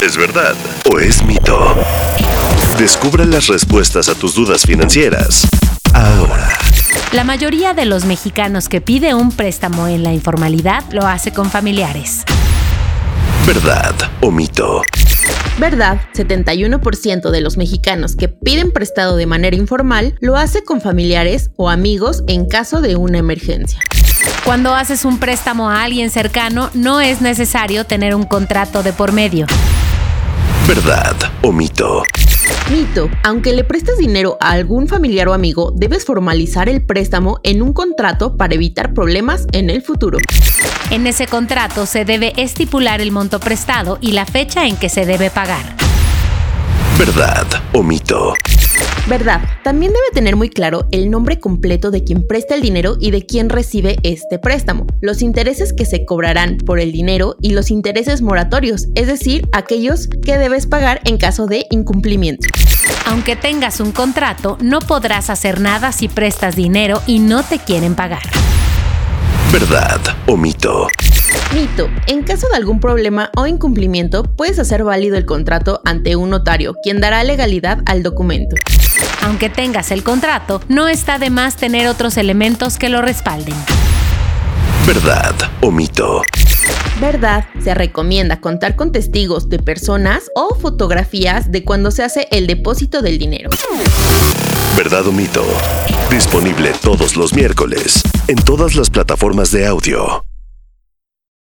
¿Es verdad o es mito? Descubra las respuestas a tus dudas financieras ahora. La mayoría de los mexicanos que pide un préstamo en la informalidad lo hace con familiares. ¿Verdad o mito? Verdad, 71% de los mexicanos que piden prestado de manera informal lo hace con familiares o amigos en caso de una emergencia. Cuando haces un préstamo a alguien cercano, no es necesario tener un contrato de por medio. ¿Verdad o mito? Mito, aunque le prestes dinero a algún familiar o amigo, debes formalizar el préstamo en un contrato para evitar problemas en el futuro. En ese contrato se debe estipular el monto prestado y la fecha en que se debe pagar. ¿Verdad o mito? Verdad, también debe tener muy claro el nombre completo de quien presta el dinero y de quien recibe este préstamo, los intereses que se cobrarán por el dinero y los intereses moratorios, es decir, aquellos que debes pagar en caso de incumplimiento. Aunque tengas un contrato, no podrás hacer nada si prestas dinero y no te quieren pagar. ¿Verdad o mito? Mito, en caso de algún problema o incumplimiento, puedes hacer válido el contrato ante un notario, quien dará legalidad al documento. Aunque tengas el contrato, no está de más tener otros elementos que lo respalden. ¿Verdad o mito? Verdad, se recomienda contar con testigos de personas o fotografías de cuando se hace el depósito del dinero. ¿Verdad o mito? Disponible todos los miércoles en todas las plataformas de audio.